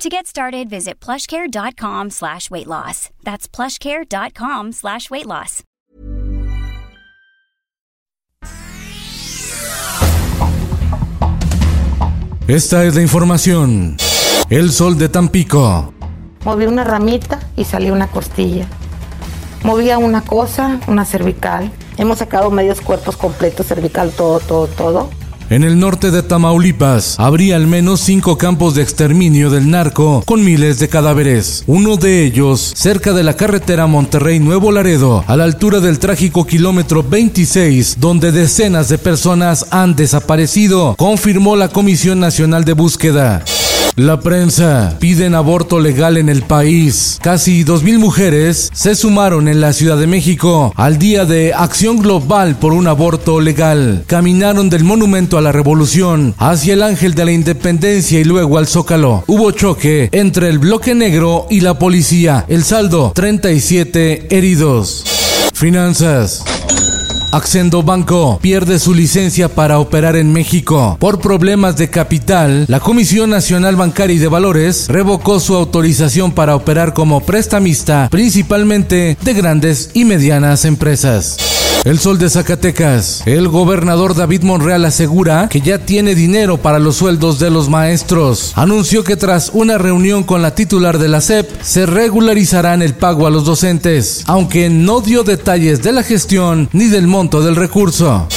To get started, visit plushcare.com slash weight loss. That's plushcare.com slash weight loss. Esta es la información. El sol de Tampico. Moví una ramita y salió una costilla. Movía una cosa, una cervical. Hemos sacado medios cuerpos completos, cervical, todo, todo, todo. En el norte de Tamaulipas habría al menos cinco campos de exterminio del narco con miles de cadáveres. Uno de ellos cerca de la carretera Monterrey-Nuevo Laredo, a la altura del trágico kilómetro 26, donde decenas de personas han desaparecido, confirmó la Comisión Nacional de Búsqueda. La prensa piden aborto legal en el país. Casi 2.000 mujeres se sumaron en la Ciudad de México al día de Acción Global por un aborto legal. Caminaron del Monumento a la Revolución hacia el Ángel de la Independencia y luego al Zócalo. Hubo choque entre el bloque negro y la policía. El saldo, 37 heridos. Finanzas. Accendo Banco pierde su licencia para operar en México. Por problemas de capital, la Comisión Nacional Bancaria y de Valores revocó su autorización para operar como prestamista, principalmente de grandes y medianas empresas. El Sol de Zacatecas. El gobernador David Monreal asegura que ya tiene dinero para los sueldos de los maestros. Anunció que tras una reunión con la titular de la SEP se regularizarán el pago a los docentes, aunque no dio detalles de la gestión ni del monto del recurso.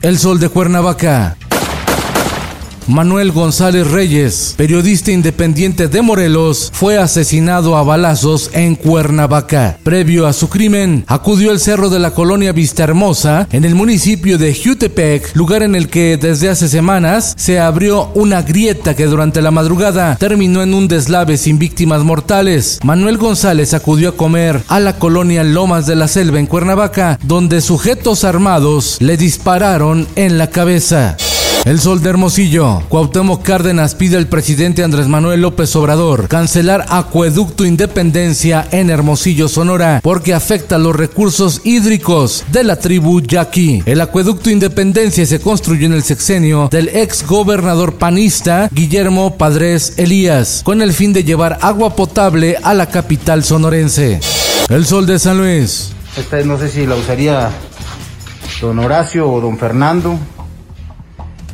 El Sol de Cuernavaca. Manuel González Reyes, periodista independiente de Morelos, fue asesinado a balazos en Cuernavaca. Previo a su crimen, acudió al cerro de la colonia Vista Hermosa, en el municipio de Jutepec, lugar en el que desde hace semanas se abrió una grieta que durante la madrugada terminó en un deslave sin víctimas mortales. Manuel González acudió a comer a la colonia Lomas de la Selva en Cuernavaca, donde sujetos armados le dispararon en la cabeza. El Sol de Hermosillo. Cuauhtémoc Cárdenas pide al presidente Andrés Manuel López Obrador cancelar Acueducto Independencia en Hermosillo, Sonora, porque afecta los recursos hídricos de la tribu Yaqui. El Acueducto Independencia se construyó en el sexenio del ex gobernador panista Guillermo Padres Elías, con el fin de llevar agua potable a la capital sonorense. El Sol de San Luis. Esta no sé si la usaría don Horacio o don Fernando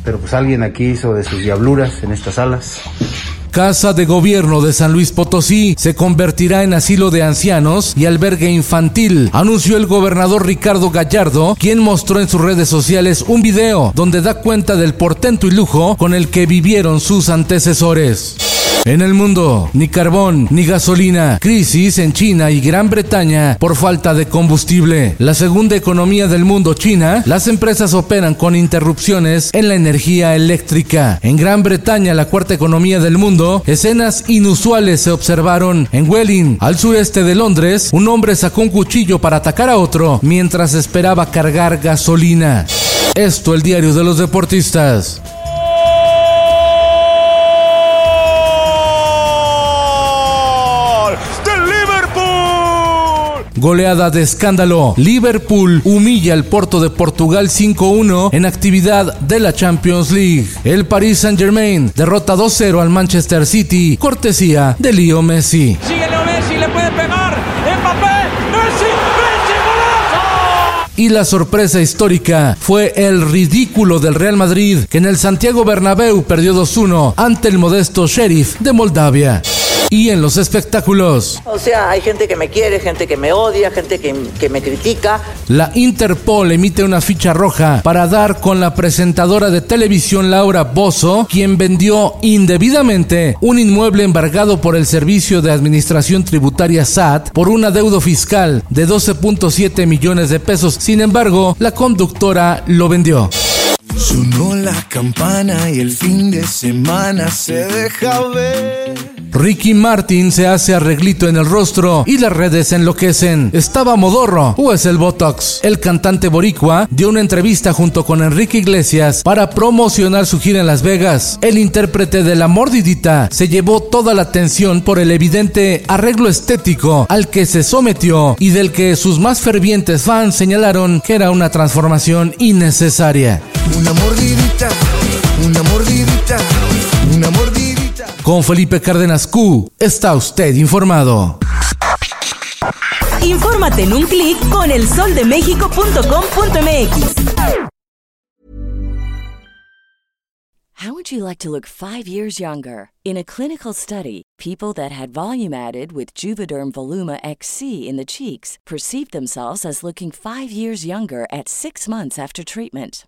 pero pues alguien aquí hizo de sus diabluras en estas salas. Casa de Gobierno de San Luis Potosí se convertirá en asilo de ancianos y albergue infantil, anunció el gobernador Ricardo Gallardo, quien mostró en sus redes sociales un video donde da cuenta del portento y lujo con el que vivieron sus antecesores. En el mundo, ni carbón, ni gasolina, crisis en China y Gran Bretaña por falta de combustible. La segunda economía del mundo, China, las empresas operan con interrupciones en la energía eléctrica. En Gran Bretaña, la cuarta economía del mundo, escenas inusuales se observaron en Welling, al sureste de Londres. Un hombre sacó un cuchillo para atacar a otro mientras esperaba cargar gasolina. Esto el diario de los deportistas. Goleada de escándalo. Liverpool humilla al Porto de Portugal 5-1 en actividad de la Champions League. El Paris Saint-Germain derrota 2-0 al Manchester City, cortesía de Leo Messi. Sigue Leo Messi, le puede pegar. Mbappé, Messi. Y la sorpresa histórica fue el ridículo del Real Madrid, que en el Santiago Bernabéu perdió 2-1 ante el modesto Sheriff de Moldavia y en los espectáculos. O sea, hay gente que me quiere, gente que me odia, gente que, que, me critica. La Interpol emite una ficha roja para dar con la presentadora de televisión Laura Bozo, quien vendió indebidamente un inmueble embargado por el Servicio de Administración Tributaria SAT por un adeudo fiscal de 12.7 millones de pesos. Sin embargo, la conductora lo vendió. Sonó la campana y el fin de semana se deja ver. Ricky Martin se hace arreglito en el rostro y las redes enloquecen. ¿Estaba modorro o es el Botox? El cantante boricua dio una entrevista junto con Enrique Iglesias para promocionar su gira en Las Vegas. El intérprete de La Mordidita se llevó toda la atención por el evidente arreglo estético al que se sometió y del que sus más fervientes fans señalaron que era una transformación innecesaria. Una mordidita, una mordidita. Con Felipe Cárdenas Q está usted informado. Infórmate en un clic con elsoldemexico.com.mx. How would you like to look five years younger? In a clinical study, people that had volume added with Juvederm Voluma XC in the cheeks perceived themselves as looking five years younger at six months after treatment.